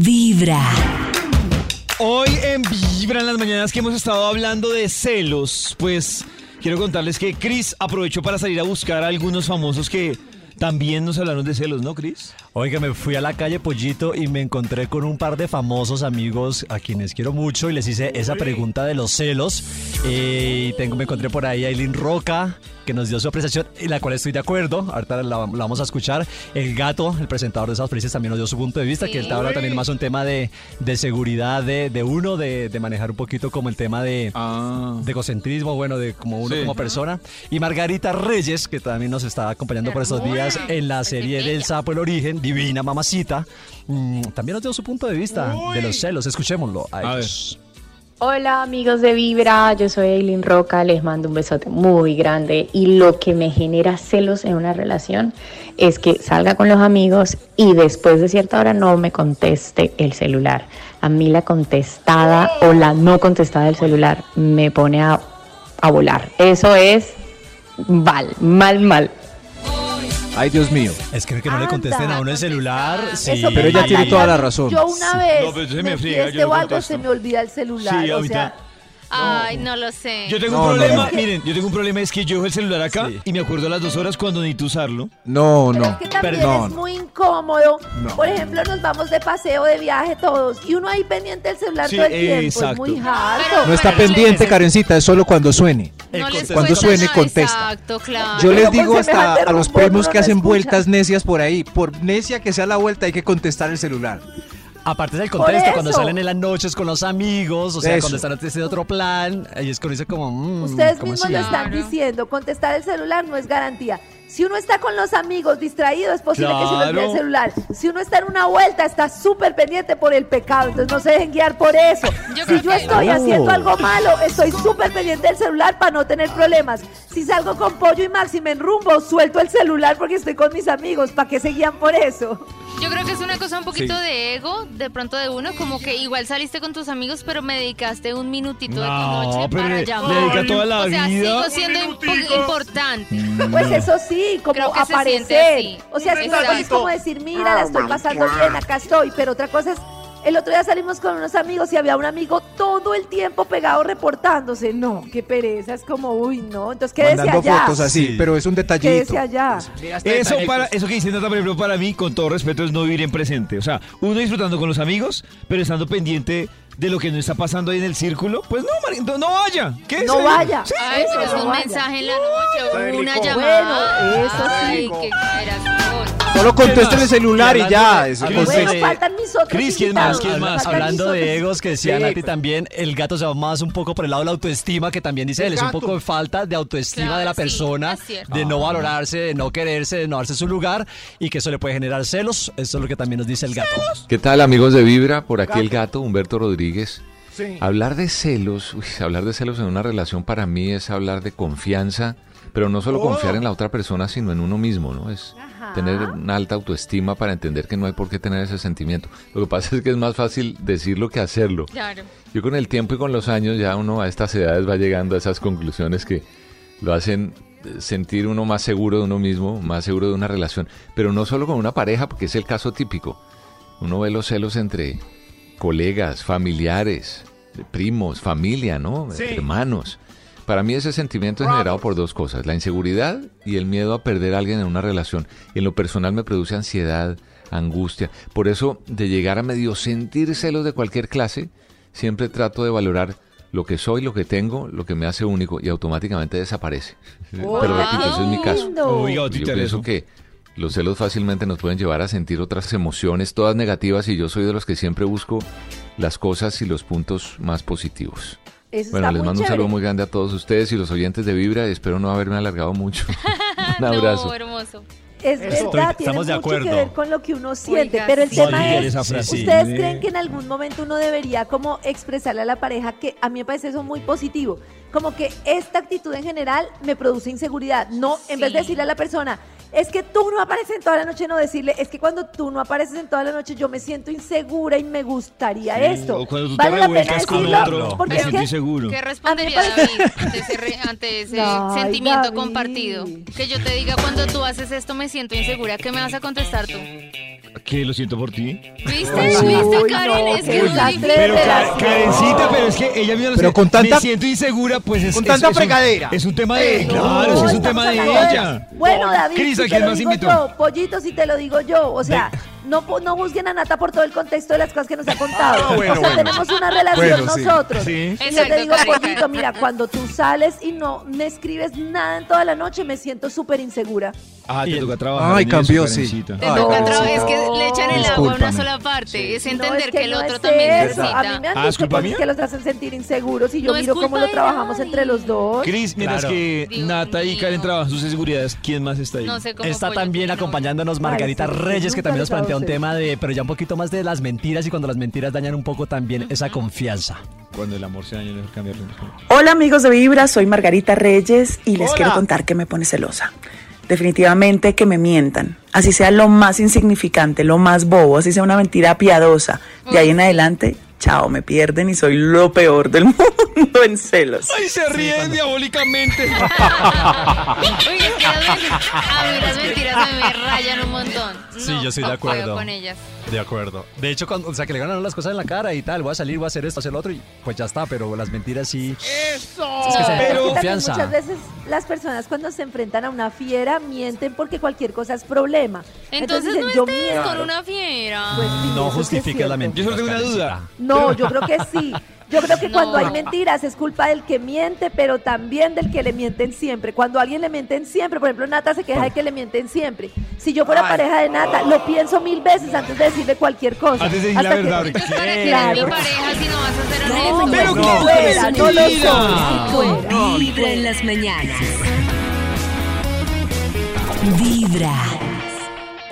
Vibra. Hoy en Vibra en las mañanas que hemos estado hablando de celos, pues quiero contarles que Chris aprovechó para salir a buscar a algunos famosos que también nos hablaron de celos, ¿no, Chris? Oiga, me fui a la calle Pollito y me encontré con un par de famosos amigos a quienes quiero mucho y les hice esa pregunta de los celos. Eh, y tengo, me encontré por ahí a Eileen Roca, que nos dio su apreciación, y la cual estoy de acuerdo. Ahorita la, la vamos a escuchar. El gato, el presentador de esas felices, también nos dio su punto de vista, que él te habla también más un tema de, de seguridad de, de uno, de, de manejar un poquito como el tema de, de egocentrismo, bueno, de como uno Sí. como persona. Y Margarita Reyes, que también nos está acompañando por estos días en la serie del Sapo El Origen, Divina Mamacita, mm, también nos dio su punto de vista de los celos. Escuchémoslo. a A ver. Hola amigos de Vibra, yo soy Eileen Roca, les mando un besote muy grande y lo que me genera celos en una relación es que salga con los amigos y después de cierta hora no me conteste el celular. A mí la contestada o la no contestada del celular me pone a, a volar. Eso es mal, mal, mal. Ay, Dios mío. Es que, que no le contesten a uno el celular. Sí. Eso Pero ella tiene toda la razón. Yo una vez No, pero se me friega, yo algo contesto. se me olvida el celular. Sí, o sea, Ay, no lo sé. Yo tengo No, un problema, no. miren, yo tengo un problema, es que yo dejo el celular acá Sí. y me acuerdo a las dos horas cuando necesito usarlo. No, pero no. es que también Perdón. es muy incómodo. No. Por ejemplo, nos vamos de paseo, de viaje todos y uno ahí pendiente del celular Sí, todo el tiempo. exacto. Es muy harto. No está pendiente, Karencita, es solo cuando suene. No les Cuando suene, nada, contesta. Exacto, claro. Yo les con digo hasta a los primos que hacen vueltas necias por ahí. Por necia que sea la vuelta, hay que contestar el celular. Aparte del contexto, cuando salen en las noches con los amigos, o sea, Eso. cuando están antes de otro plan, ahí es cuando dice como... mm, Ustedes ¿cómo mismos lo están diciendo, contestar el celular no es garantía. Si uno está con los amigos distraído, es posible que se le olvide el celular. Si uno está en una vuelta, está súper pendiente por el pecado, entonces no se dejen guiar por eso. Yo si yo estoy haciendo algo malo, estoy súper pendiente del celular para no tener problemas. Si salgo con Pollo y Max y me enrumbo, suelto el celular porque estoy con mis amigos. ¿Para qué se guían por eso? Yo creo que es una cosa un poquito de ego, de pronto de uno, como que igual saliste con tus amigos, pero me dedicaste un minutito de tu No, noche pero para llamar. le dedica toda la o sea, vida. sigo siendo impo- importante. Pues eso sí, como Creo que se siente aparecer. así. O sea, si una cosa es como decir, mira, la estoy pasando bien, acá estoy. Pero otra cosa es, el otro día salimos con unos amigos y había un amigo todo el tiempo pegado reportándose. No, qué pereza, es como, uy, no. Entonces, quédese Mandando allá. fotos así, Sí. pero es un detallito. Quédese allá. Eso para eso que dice Nata, por ejemplo, para mí, con todo respeto, es no vivir en presente. O sea, uno disfrutando con los amigos, pero estando pendiente de lo que no está pasando ahí en el círculo, pues no, no, no vaya. ¿Qué No vaya. Sí. Ay, pero es Eso, un no vaya. mensaje en la noche, o una rico. llamada. Bueno, eso sí. Ay, qué Solo contesten el celular y ya. contesta. Bueno, faltan mis otros Cris, ¿quién más? ¿Quién más? Hablando de egos que decía Sí. Nati también, el gato se va más un poco por el lado de la autoestima, que también dice él, es un poco de falta de autoestima Claro, de la persona, es de no valorarse, de no quererse, de no darse su lugar y que eso le puede generar celos. Eso es lo que también nos dice el gato. ¿Qué tal amigos de Vibra? Por aquí el gato Humberto Rodríguez. Sí. Hablar de celos, uy, hablar de celos en una relación para mí es hablar de confianza, pero no solo confiar en la otra persona, sino en uno mismo, ¿no? Es. Tener una alta autoestima para entender que no hay por qué tener ese sentimiento. Lo que pasa es que es más fácil decirlo que hacerlo. Claro. Yo con el tiempo y con los años ya uno a estas edades va llegando a esas conclusiones que lo hacen eh, sentir uno más seguro de uno mismo, más seguro de una relación, pero no solo con una pareja, porque es el caso típico. Uno ve los celos entre colegas, familiares, primos, familia, ¿no? Hermanos. Para mí ese sentimiento es generado por dos cosas, la inseguridad y el miedo a perder a alguien en una relación. Y en lo personal me produce ansiedad, angustia. Por eso, de llegar a medio sentir celos de cualquier clase, siempre trato de valorar lo que soy, lo que tengo, lo que me hace único y automáticamente desaparece. Pero repito, ese es mi caso. Uy, Yo pienso eso. que los celos fácilmente nos pueden llevar a sentir otras emociones, todas negativas, y yo soy de los que siempre busco las cosas y los puntos más positivos. Eso Bueno, está les muy mando un saludo muy grande a todos ustedes y los oyentes de Vibra. Espero no haberme alargado mucho. un abrazo. No, hermoso. Es Estoy- verdad, tiene estamos de mucho que acuerdo. ver con lo que uno siente, Oiga, pero el sí. tema Oiga, es. ¿ustedes Sí. creen que en algún momento uno debería como expresarle a la pareja que a mí me parece eso muy positivo? Como que esta actitud en general me produce inseguridad. No, en vez de decirle a la persona, es que tú no apareces en toda la noche, no decirle, es que cuando tú no apareces en toda la noche yo me siento insegura y me gustaría esto. O cuando tú te ¿Vale la pena revuelcas con decirlo? otro, Porque me siento que inseguro. ¿Qué respondería A mí me David ante ese, re- ante ese Ay, sentimiento David. compartido? Que yo te diga cuando tú haces esto me siento insegura, ¿qué me vas a contestar tú? Que lo siento por ti. ¿Viste? Uy, ¿Viste, Karen? no, es qué que es muy desastre difícil. de Pero. Karencita, pero es que ella misma lo Pero con tanta- Me siento insegura, pues es con es- tanta es un- fregadera. Es un tema de. Eh, claro, No, sí, es un estamos tema de hablando ella. Bueno, David, Cris, si ¿a te quién lo más digo invitó? yo, pollito, si te lo digo yo. O sea, no, no juzguen a Nata por todo el contexto de las cosas que nos ha contado. Ah, bueno, o sea, bueno. tenemos una relación Bueno, sí. nosotros. Sí. Y yo Exacto, te digo, pollito, mira, cuando tú sales y no me escribes nada en toda la noche, me siento súper insegura. Ah, te toca trabajar. Ay, cambió, sí. Te toca otra vez que le echan el agua a una sola parte. Es No, entender que que el no otro es también eso. necesita. A mí me han Ah, ¿es dicho cosas que los hacen sentir inseguros y yo No es miro cómo lo trabajamos entre los dos. Cris, mientras Claro. que Dios Nata y. Karen trabajan sus inseguridades, ¿quién más está ahí? No sé cómo Está también acompañándonos Margarita Reyes, que también nos les un tema de, pero ya un poquito más de las mentiras y cuando las mentiras dañan un poco también esa confianza. Cuando el amor se daña, mejor cambiarlo. Hola amigos de Vibra, soy Margarita Reyes y les Hola. quiero contar que me pone celosa. Definitivamente que me mientan, así sea lo más insignificante, lo más bobo, así sea una mentira piadosa. De ahí en adelante, chao, me pierden y soy lo peor del mundo en celos. ¡Ay, se ríen diabólicamente! Uy, es que las mentiras, a mí las mentiras a mí me rayan un montón. Sí, No, yo estoy de acuerdo. con ellas. De acuerdo. De hecho, cuando, o sea, que le ganan las cosas en la cara y tal, voy a salir, voy a hacer esto, hacer lo otro y pues ya está, pero las mentiras sí. ¡Eso! Es que se Pero confianza. muchas veces las personas cuando se enfrentan a una fiera mienten porque cualquier cosa es problema. Entonces, dicen, no yo estés miento. con una fiera. Pues sí, No justifiques la mentira. Yo solo tengo una duda. No, yo creo que sí. Yo creo que No. cuando hay mentiras es culpa del que miente, pero también del que le mienten siempre. Cuando a alguien le mienten siempre, por ejemplo, Nata se queja de que le mienten siempre. Si yo fuera pareja de Nata, lo pienso mil veces antes de decirle cualquier cosa. Antes de decir la Hasta que- verdad, ¿para qué Claro. pareja si no vas a ser No, pero si ¿qué fuera, no lo soy. Vibra en las mañanas. Vibra.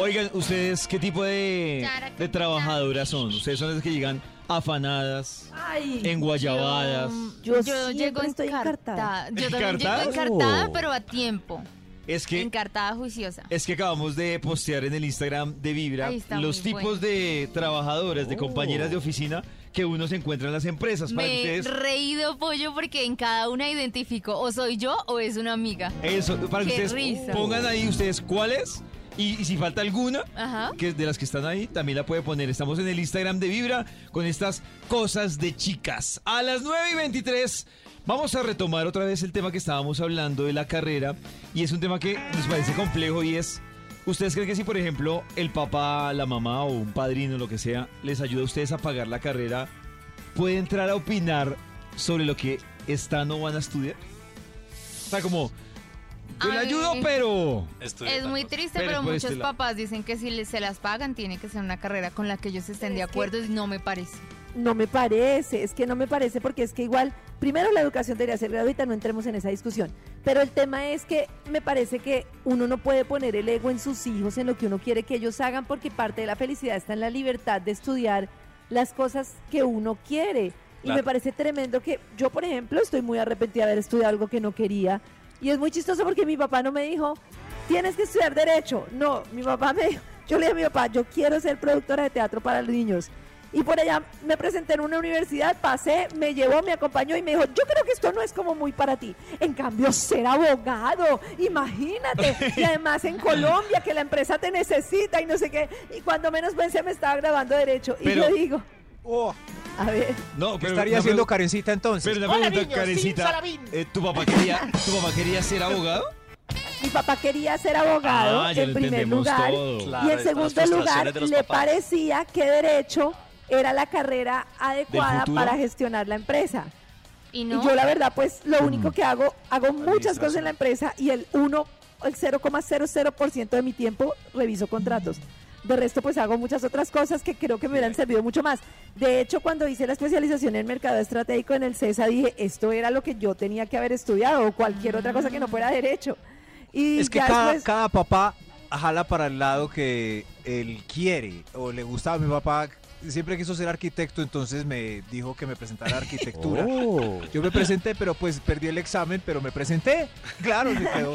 Oigan, ¿ustedes qué tipo de, de trabajadoras son? ¿Ustedes son las que llegan afanadas, Ay, enguayabadas? yo, Yo llego estoy encartada. encartada. Yo también llego ¿Encartada? encartada, Oh. pero a tiempo. Es que Encartada juiciosa. Es que acabamos de postear en el Instagram de Vibra Ahí está, los muy tipos bueno. de trabajadoras, de compañeras de oficina que uno se encuentra en las empresas. Para que Me he ustedes, reído pollo porque en cada una identifico o soy yo o es una amiga. eso, para que Qué ustedes risa. pongan ahí ustedes cuál es. Y, y si falta alguna, Ajá. que es de las que están ahí, también la puede poner. Estamos en el Instagram de Vibra con estas cosas de chicas. A las 9 y 23 vamos a retomar otra vez el tema que estábamos hablando de la carrera. Y es un tema que nos parece complejo y es, ¿ustedes creen que si por ejemplo el papá, la mamá o un padrino, lo que sea, les ayuda a ustedes a pagar la carrera, puede entrar a opinar sobre lo que están o van a estudiar? O sea, como, yo le Ay. ayudo, pero... Es muy triste, Pero pero por muchos papás dicen que si les- se las pagan tiene que ser una carrera con la que ellos estén de Es que- acuerdo y no me parece. No me parece, es que no me parece porque es que igual, primero la educación debería ser gratuita, no entremos en esa discusión, pero el tema es que me parece que uno no puede poner el ego en sus hijos, en lo que uno quiere que ellos hagan, porque parte de la felicidad está en la libertad de estudiar las cosas que uno quiere. Y me parece tremendo que yo, por ejemplo, estoy muy arrepentida de haber estudiado algo que no quería. Y es muy chistoso porque mi papá no me dijo, tienes que estudiar derecho. No, mi papá me dijo, yo le dije a mi papá, yo quiero ser productora de teatro para los niños. Y por allá me presenté en una universidad, pasé, me llevó, me acompañó y me dijo, yo creo que esto no es como muy para ti. En cambio, ser abogado, imagínate. Y además en Colombia, que la empresa te necesita y no sé qué. Y cuando menos pensé me estaba grabando derecho. Y yo digo, Oh, a ver, No, ¿Qué pero estaría una haciendo entonces? Pero una pregunta, Karencita, eh, ¿tu, papá quería, ¿tu papá quería ser abogado? mi papá quería ser abogado Ah, en primer lugar. Claro, y en segundo lugar, le papás. parecía que derecho era la carrera adecuada para gestionar la empresa. Y no, Y yo la verdad, pues lo Mm. único que hago, hago muchas cosas en la empresa y el 1, el 0,00% de mi tiempo reviso contratos. De resto, pues hago muchas otras cosas que creo que me hubieran servido mucho más. De hecho, cuando hice la especialización en mercado estratégico en el CESA, dije, esto era lo que yo tenía que haber estudiado o cualquier otra cosa que no fuera derecho. Y Es que ya cada, después- cada papá jala para el lado que él quiere o le gustaba. Mi papá siempre quiso ser arquitecto, entonces me dijo que me presentara a arquitectura. Oh. Yo me presenté, pero pues perdí el examen, pero me presenté. Claro, me quedó.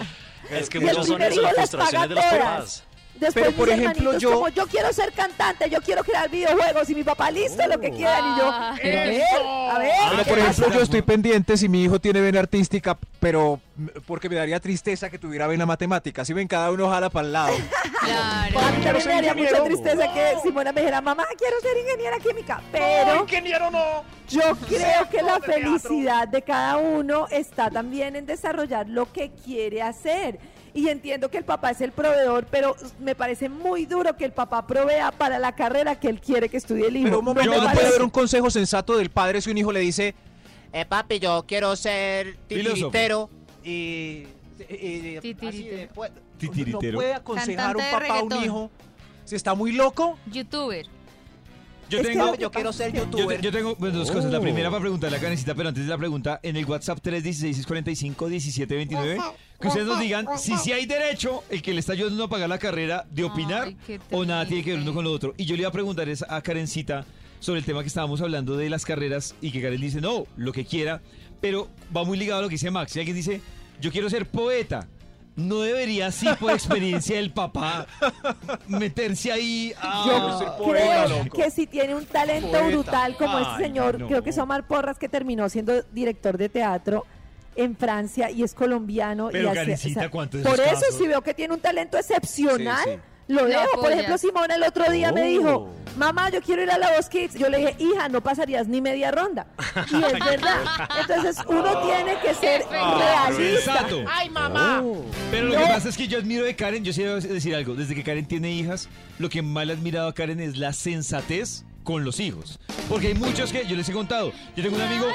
Es que muchos son eso, las frustraciones de los papás. Después Pero, por ejemplo, yo- como yo quiero ser cantante, yo quiero crear videojuegos y mi papá listo lo que quieran y yo, Ah, a ver, a ver. Pero ¿qué por ejemplo, pasa? yo estoy pendiente si mi hijo tiene vena artística, pero porque me daría tristeza que tuviera vena matemática. Si ven, cada uno jala para el lado. Claro. A mí también me daría mucha tristeza que Simona me dijera, mamá, quiero ser ingeniera química, pero ingeniero no! yo creo que la felicidad de cada uno está también en desarrollar lo que quiere hacer. Y entiendo que el papá es el proveedor, pero me parece muy duro que el papá provea para la carrera que él quiere que estudie el hijo. Pero un momento, me ¿no puede haber un consejo sensato del padre si un hijo le dice, eh, papi, yo quiero ser titiritero y... y- y- Titiritero. así de- pues, Titiritero. ¿No puede aconsejar Cantante un papá a un hijo si está muy loco? Youtuber. Yo Es tengo, que Yo quiero ser yo, youtuber. yo tengo pues, dos cosas. La primera para preguntarle a Karencita, pero antes de la pregunta, en el WhatsApp 316-645-1729, que ustedes nos digan si sí hay derecho el que le está ayudando a pagar la carrera de opinar Ay, o nada tiene que ver uno con lo otro. Y yo le iba a preguntar es a Karencita sobre el tema que estábamos hablando de las carreras y que Karen dice, no, lo que quiera, pero va muy ligado a lo que dice Max. Si alguien dice, yo quiero ser poeta. No debería, sí, por experiencia del papá, meterse ahí a... Yo poeta, creo loco. que si tiene un talento Poeta. brutal como Ay, este señor, no. creo que es Omar Porras, que terminó siendo director de teatro en Francia y es colombiano. Pero, y hace- Karencita, ¿cuántos de Por eso, casos? si veo que tiene un talento excepcional, Sí, sí. lo dejo. Por ejemplo, Simona el otro día me dijo, Oh. Mamá, yo quiero ir a la Voz Kids. Yo le dije, hija, no pasarías ni media ronda. Y es verdad. Entonces, uno tiene que ser realista. Sensato. ¡Ay, mamá! Pero lo No. que pasa es que yo admiro de Karen, yo sí debo decir algo, desde que Karen tiene hijas, lo que más le he admirado a Karen es la sensatez con los hijos. Porque hay muchos que, yo les he contado, yo tengo un amigo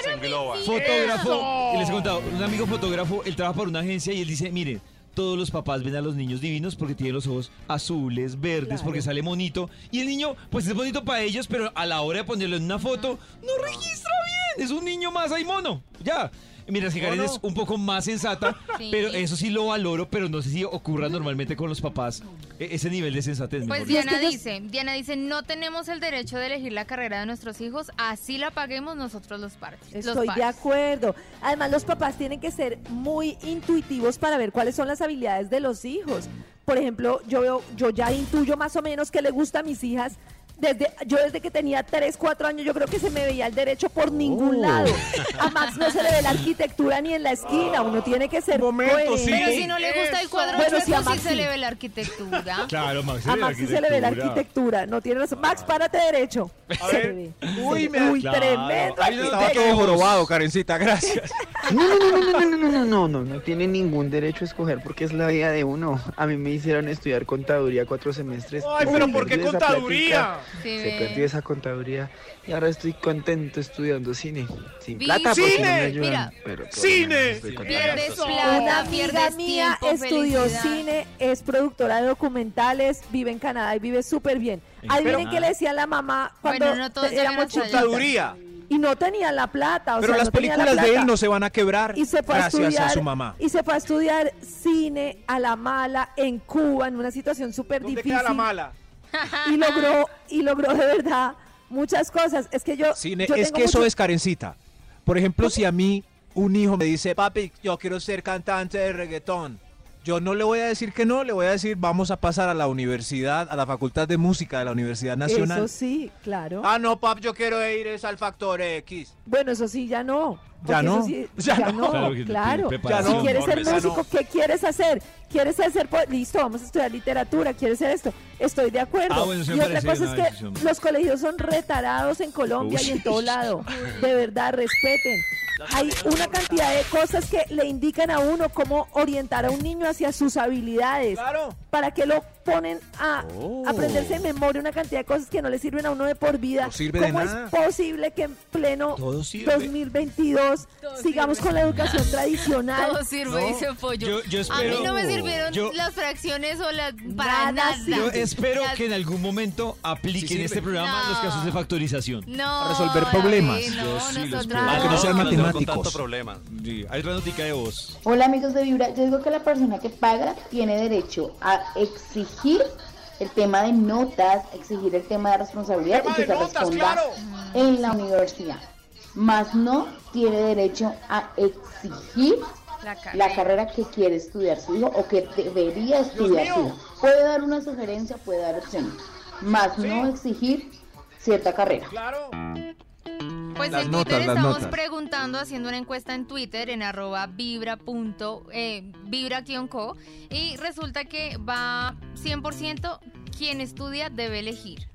fotógrafo, y les he contado, un amigo fotógrafo, él trabaja por una agencia y él dice, miren, todos los papás ven a los niños divinos porque tienen los ojos azules, verdes, Claro. porque sale bonito. Y el niño, pues es bonito para ellos, pero a la hora de ponerlo en una foto, no registra bien. Es un niño más, hay mono. Ya. Mientras que Karen es un poco más sensata, Sí. pero eso sí lo valoro, pero no sé si ocurra normalmente con los papás e- ese nivel de sensatez. Pues mejor Diana dice, Diana dice, no tenemos el derecho de elegir la carrera de nuestros hijos, así la paguemos nosotros los padres. los Estoy de padres. acuerdo. Además, los papás tienen que ser muy intuitivos para ver cuáles son las habilidades de los hijos. Por ejemplo, yo veo, yo ya intuyo más o menos que le gusta a mis hijas. Desde, yo desde que tenía 3, 4 años, yo creo que se me veía el derecho por ningún lado. A Max no se le ve la arquitectura ni en la esquina. Uno tiene que ser Momento, sí. Pero si no le gusta el cuadro Bueno, chueco, sí, a sí Max se sí. le ve la arquitectura. Claro, Max. A Max sí se le ve la arquitectura. No tiene razón. Max, párate derecho. A Se ver. le ve. Uy, Se- me- Uy, Claro. tremendo. Ahí no Estaba todo jorobado, Karencita, gracias. No, no, no, no, no, no, no, no, no, no, no tiene ningún derecho a escoger porque es la vida de uno. A mí me hicieron estudiar contaduría cuatro semestres. Ay, pero se ¿por qué contaduría? plática, Sí, Se perdió esa contaduría y ahora estoy contento estudiando cine. Sin plata porque no ¡Cine! me ayudan. Mira, pero ¡cine! menos estoy contento. Pierdes plata, Una amiga pierdes mía tiempo, estudió felicidad. cine, es productora de documentales, vive en Canadá y vive súper bien. Adivinen qué le decía a la mamá cuando Bueno, no éramos. Contaduría. Y no tenían la plata. O Pero sea, las no la películas de él no se van a quebrar y se fue a gracias estudiar, a su mamá. Y se fue a estudiar cine a la mala en Cuba, en una situación súper ¿Dónde difícil. queda la mala? Y logró, y logró de verdad muchas cosas. Es que yo. Cine, yo es que eso es Karencita. Por ejemplo, si a mí un hijo me dice, papi, yo quiero ser cantante de reggaetón, yo no le voy a decir que no, le voy a decir, vamos a pasar a la universidad, a la Facultad de Música de la Universidad Nacional. Eso sí, claro. Ah, no, pap, yo quiero ir es al Factor X. Bueno, eso sí, ya no. Ya no, eso sí- ya ya, no. no, Claro Si quieres ser músico, ¿qué quieres hacer? ¿Quieres ser, po- listo, vamos a estudiar literatura, quieres ser esto? Estoy de acuerdo. Ah, bueno, y otra cosa es que decisión. los colegios son retarados en Colombia Uy. y en todo lado. De verdad, respeten. Hay una cantidad de cosas que le indican a uno cómo orientar a un niño hacia sus habilidades. Claro. ¿Para que lo ponen a Oh. aprenderse de memoria una cantidad de cosas que no le sirven a uno de por vida? No sirve de ¿Cómo nada. es posible que en pleno Todo sirve. 2022 sigamos con la educación tradicional? Todo sirve, No, dice Pollo. yo- yo a mí no me sirvieron yo- las fracciones o las para Nada. Yo espero Las- que en algún momento apliquen Sí este programa No. los casos de factorización. No, A resolver David, problemas. No, Yo sí los nosotros espero. Para que no sean Con tanto matemáticos. hay otra notica de voz. Hola amigos de Vibra, yo digo que la persona que paga tiene derecho a exigir el tema de notas, exigir el tema de responsabilidad y que se responda en la universidad. Más no tiene derecho a exigir La carrera. la carrera que quiere estudiar su hijo o que debería estudiar su hijo. puede dar una sugerencia, puede dar opciones, más no exigir cierta carrera. Pues Las en notas, Twitter estamos notas. preguntando, haciendo una encuesta en Twitter en arroba vibra punto, eh, vibra-co y resulta que va 100% quien estudia debe elegir.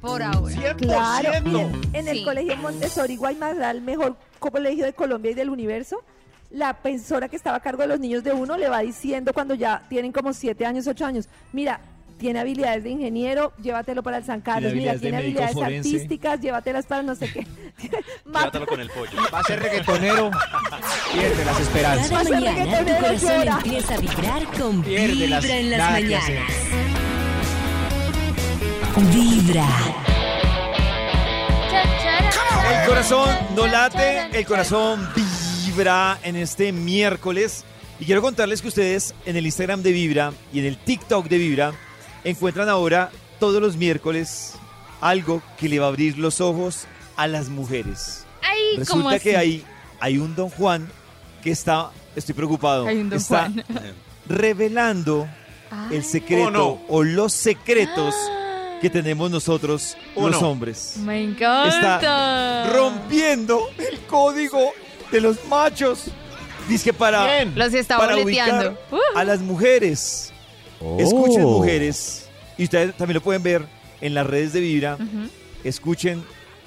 Por ahora. Claro, miren, en el Sí. colegio Montessori Guaymaral, el mejor colegio de Colombia y del universo, la persona que estaba a cargo de los niños de uno le va diciendo cuando ya tienen como siete años, ocho años, mira, tiene habilidades de ingeniero, llévatelo para el San Carlos, mira, habilidades de tiene habilidades forense. artísticas, llévatelas para no sé qué. Llévatelo con el pollo. Va a ser reggaetonero. Pierde las esperanzas. Cada mañana tu reggaetonero, corazón llora. empieza a vibrar con Pierde Vibra las- en las hacer. mañanas. Vibra. El corazón no late, el corazón vibra en este miércoles. Y quiero contarles que ustedes en el Instagram de Vibra y en el TikTok de Vibra encuentran ahora todos los miércoles algo que le va a abrir los ojos a las mujeres. Ay, ¿cómo Resulta así? que hay, hay un don Juan que está, estoy preocupado, Hay un don está Juan. revelando el secreto Oh, no. o los secretos que tenemos nosotros Oh, los no. hombres Me encanta. está rompiendo el código de los machos. Dice que para, Los está para ubicar Uh. a las mujeres. Escuchen, mujeres. Y ustedes también lo pueden ver en las redes de Vibra. Escuchen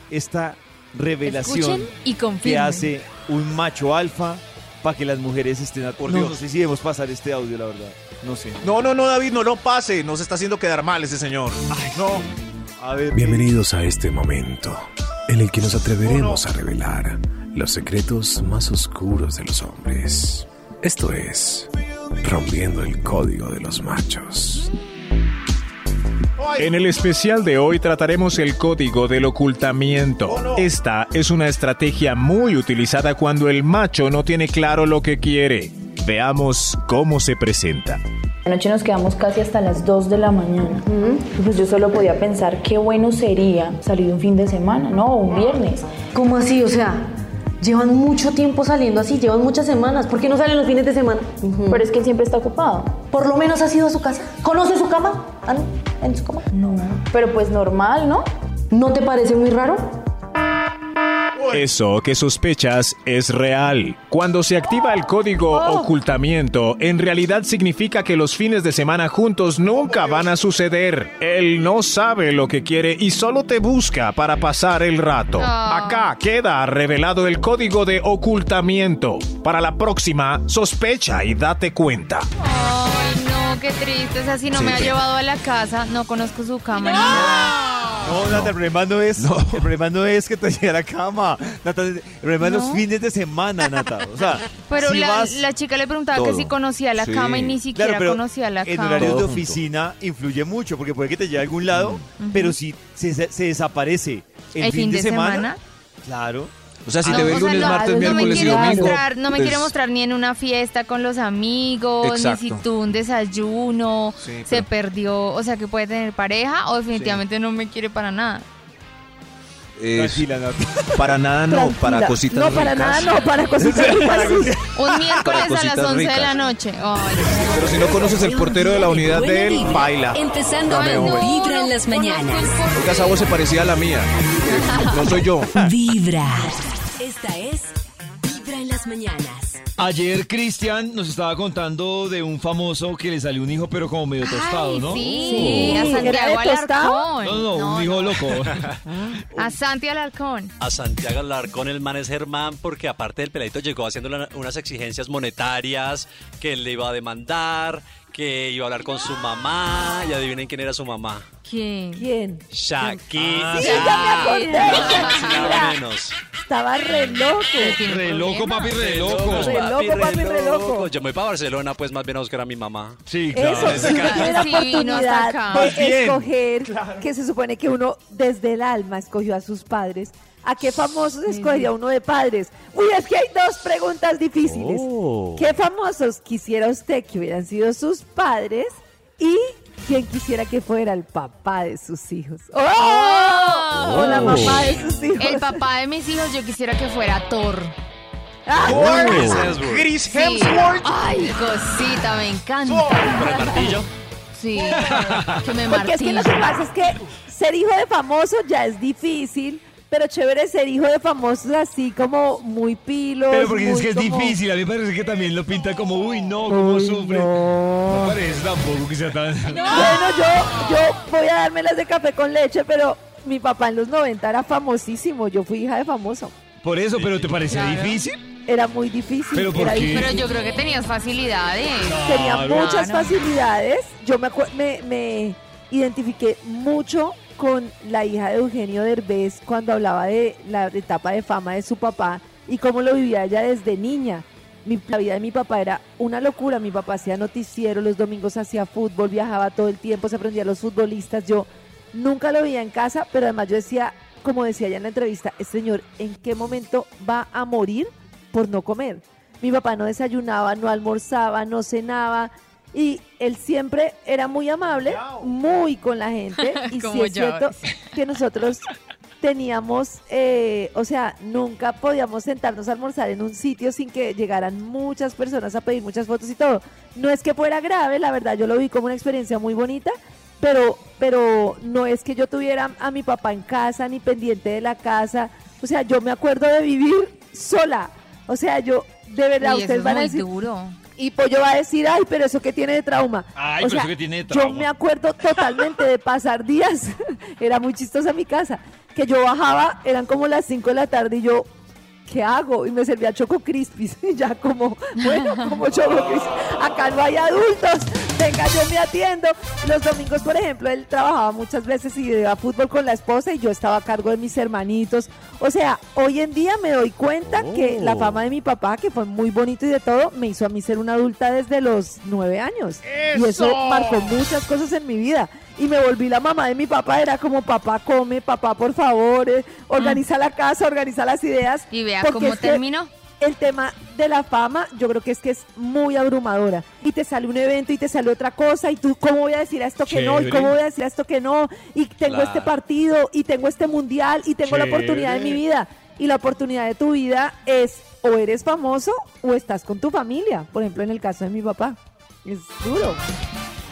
esta revelación Escuchen y que hace un macho alfa para que las mujeres estén a... Por no, Dios. no sé si debemos pasar este audio, la verdad. No sé. No, no, no, David, no lo pase. Nos está haciendo quedar mal ese señor. Ay, no. A ver. Bienvenidos a este momento en el que nos atreveremos a revelar los secretos más oscuros de los hombres. Esto es Rompiendo el Código de los Machos. En el especial de hoy trataremos el código del ocultamiento. Esta es una estrategia muy utilizada cuando el macho no tiene claro lo que quiere. Veamos cómo se presenta. Anoche nos quedamos casi hasta las 2 de la mañana. Pues yo solo podía pensar qué bueno sería salir un fin de semana, ¿no? O un viernes. ¿Cómo así? O sea, llevan mucho tiempo saliendo así, llevan muchas semanas. ¿Por qué no salen los fines de semana? Pero es que él siempre está ocupado. Por lo menos has ido a su casa. ¿Conoce su cama? ¿Ah, no? ¿En su cama? No. Pero pues normal, ¿no? ¿No te parece muy raro? Eso que sospechas es real. Cuando se activa el código ocultamiento, en realidad significa que los fines de semana juntos nunca van a suceder. Él no sabe lo que quiere y solo te busca para pasar el rato. Acá queda revelado el código de ocultamiento. Para la próxima, sospecha y date cuenta. Ay, no, qué triste. O sea, si no Sí, me ha llevado a la casa, no conozco su nada. No, Nata, el problema no es, el problema no es que te llegue a la cama. Nata, el problema es los No. fines de semana, Nata. O sea, Pero si la, vas- la chica le preguntaba que Todo. si conocía la Sí. cama y ni siquiera Claro, pero conocía la en cama. horarios de Todo junto. oficina influye mucho, porque puede que te lleve a algún lado, pero si se, se desaparece el, ¿El fin de semana? claro. O sea, si No, te ve sea, lunes, martes, no me miércoles y domingo. mostrar, no me pues, quiere mostrar ni en una fiesta con los amigos, Exacto. ni si tuvo un desayuno, Sí, se pero- perdió, o sea que puede tener pareja o definitivamente no me quiere para nada. Tranquila, para nada no, Tranquila. para cositas No, para ricas. nada, no, para cositas ricas. Un miércoles a las cositas 11 de la noche. Pero si no conoces el portero de la unidad de él, baila. Empezando Dame con un beso. Vibra en las mañanas. Porque esa voz se parecía a la mía. No soy yo. Vibra. Esta es Vibra en las mañanas. Ayer Cristian nos estaba contando de un famoso que le salió un hijo, pero como medio tostado, ¿no? sí, a ¿Era Santiago? Alarcón. No, no, un hijo loco. A Santi Alarcón. A Santiago Alarcón, el man es Germán, porque aparte del peladito llegó haciendo unas exigencias monetarias, que él le iba a demandar, que iba a hablar con su mamá, y adivinen quién era su mamá. ¿Quién? ¿Quién? Shakira. Sí, ya me acordé. Shakira. menos. Estaba re loco. Re loco, papi, re loco. Re loco, papi, re loco. Yo me voy para Barcelona, pues más bien a buscar a mi mamá. Sí, Eso sí, Desde acá. tiene la Sí, no hasta oportunidad de escoger, que se supone que uno desde el alma escogió a sus padres. ¿A qué famosos escogería uno de padres? Uy, es que hay dos preguntas difíciles. Oh. ¿Qué famosos quisiera usted que hubieran sido sus padres? ¿Y quién quisiera que fuera el papá de sus hijos? ¡Oh! O la mamá de sus hijos. El papá de mis hijos yo quisiera que fuera Thor. Ah, Chris Sí. Hemsworth. Ay, cosita, me encanta. Con el martillo. Sí, que me Porque es que lo que pasa es que ser hijo de famoso ya es difícil, pero chévere ser hijo de famosos así como muy pilos. Pero porque es muy que es como- difícil, a mí me parece que también lo pinta como, uy, no, cómo Uy, sufre. no. No parece tampoco que sea tan... Bueno, yo, yo voy a darme las de café con leche, pero mi papá en los 90 era famosísimo. Yo fui hija de famoso. Por eso, pero ¿te parecía Claro. difícil? Era muy difícil. ¿Pero por era qué? difícil. Pero yo creo que tenías facilidades. Tenía Claro. muchas Claro. facilidades. Yo me, me, me identifiqué mucho con la hija de Eugenio Derbez cuando hablaba de la etapa de fama de su papá y cómo lo vivía ella desde niña. Mi, la vida de mi papá era una locura. Mi papá hacía noticiero, los domingos hacía fútbol, viajaba todo el tiempo, se aprendía a los futbolistas. Yo nunca lo veía en casa, pero además yo decía, como decía ya en la entrevista, este señor, ¿en qué momento va a morir por no comer? Mi papá no desayunaba, no almorzaba, no cenaba y él siempre era muy amable, muy con la gente y sí Como es cierto que nosotros teníamos, eh, o sea, nunca podíamos sentarnos a almorzar en un sitio sin que llegaran muchas personas a pedir muchas fotos y todo. No es que fuera grave, la verdad, yo lo vi como una experiencia muy bonita, pero, pero no es que yo tuviera a mi papá en casa ni pendiente de la casa. O sea, yo me acuerdo de vivir sola. O sea, yo, de verdad, Uy, ustedes es van a decir, duro. Y Pollo va a decir, ay, pero eso que tiene de trauma. Ay, o pero sea, eso que tiene de yo trauma. me acuerdo totalmente de pasar días, era muy chistosa mi casa, que yo bajaba, eran como las 5 de la tarde y yo, ¿qué hago? Y me servía Choco Crispis, y ya como, bueno, como Choco Crispis, acá no hay adultos, venga, yo me atiendo. Los domingos, por ejemplo, él trabajaba muchas veces y iba a fútbol con la esposa y yo estaba a cargo de mis hermanitos. O sea, hoy en día me doy cuenta que la fama de mi papá, que fue muy bonito y de todo, me hizo a mí ser una adulta desde los nueve años. Y ¡Eso! marcó muchas cosas en mi vida. Y me volví la mamá de mi papá, era como papá come, papá por favor, eh, organiza la casa, organiza las ideas. Y vea cómo terminó. El tema de la fama, yo creo que es que es muy abrumadora. Y te sale un evento y te sale otra cosa, y tú, ¿cómo voy a decir a esto que no? ¿Y cómo voy a decir a esto que no? Y tengo Claro. este partido, y tengo este mundial, y tengo la oportunidad de mi vida. Y la oportunidad de tu vida es o eres famoso o estás con tu familia. Por ejemplo, en el caso de mi papá. Es duro.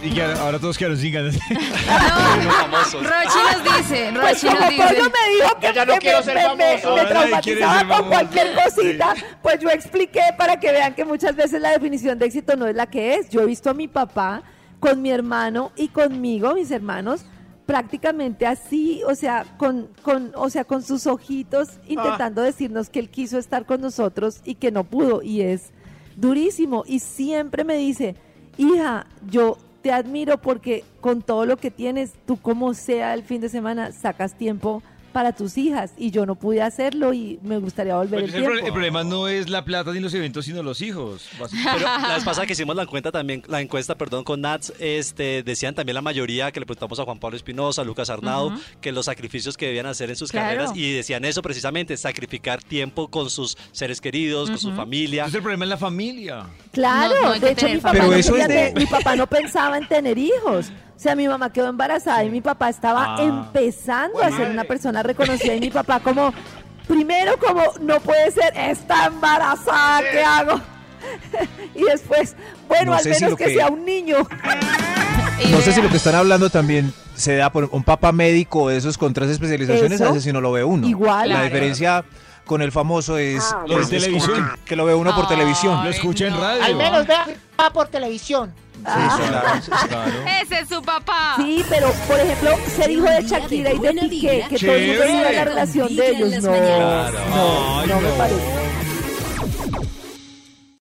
Y que ahora ahora todos quedaron sin ganas. Rochi nos dice, Pues Rochi como nos dice. Pollo me dijo que, Yo ya no que quiero me, ser me- me- famoso. me Ahora nadie quiere traumatizaba ser con famoso. cualquier cosita, pues yo expliqué para que vean que muchas veces la definición de éxito no es la que es. Yo he visto a mi papá con mi hermano y conmigo, mis hermanos, prácticamente así, o sea, con, con, o sea, con sus ojitos intentando decirnos que él quiso estar con nosotros y que no pudo. Y es durísimo. Y siempre me dice, hija, yo te admiro porque con todo lo que tienes, tú como sea el fin de semana, sacas tiempo para tus hijas y yo no pude hacerlo y me gustaría volver Pues el tiempo. el problema no es la plata ni los eventos, sino los hijos. Pero la vez pasada que hicimos la encuesta también, la encuesta, perdón, con Nats, este, decían también la mayoría que le preguntamos a Juan Pablo Espinosa, a Lucas Arnau, que los sacrificios que debían hacer en sus Claro. carreras y decían eso precisamente, sacrificar tiempo con sus seres queridos, con su familia. Entonces el problema es la familia. Claro, No, no de hecho mi papá, no quería de- mi papá no pensaba en tener hijos. O sea, mi mamá quedó embarazada y mi papá estaba Ah. empezando a ser una persona reconocida y mi papá como, primero como, no puede ser, está embarazada, ¿qué hago? y después, bueno, No al si menos que que- sea un niño. No sé si lo que están hablando también se da por un papá médico de esos con tres especializaciones, Eso. a veces si no lo ve uno. Igual. La Claro. diferencia con el famoso es, Ah, Lo de es- es televisión. que, lo ve uno por televisión. Lo escucha en radio. Al menos vea va por televisión. Ese es su papá. Sí, pero por ejemplo, ser hijo de Shakira y de Piqué, que todo el mundo Chévere. la relación de ellos, no, mañanas. no, Ay, no me no. parece.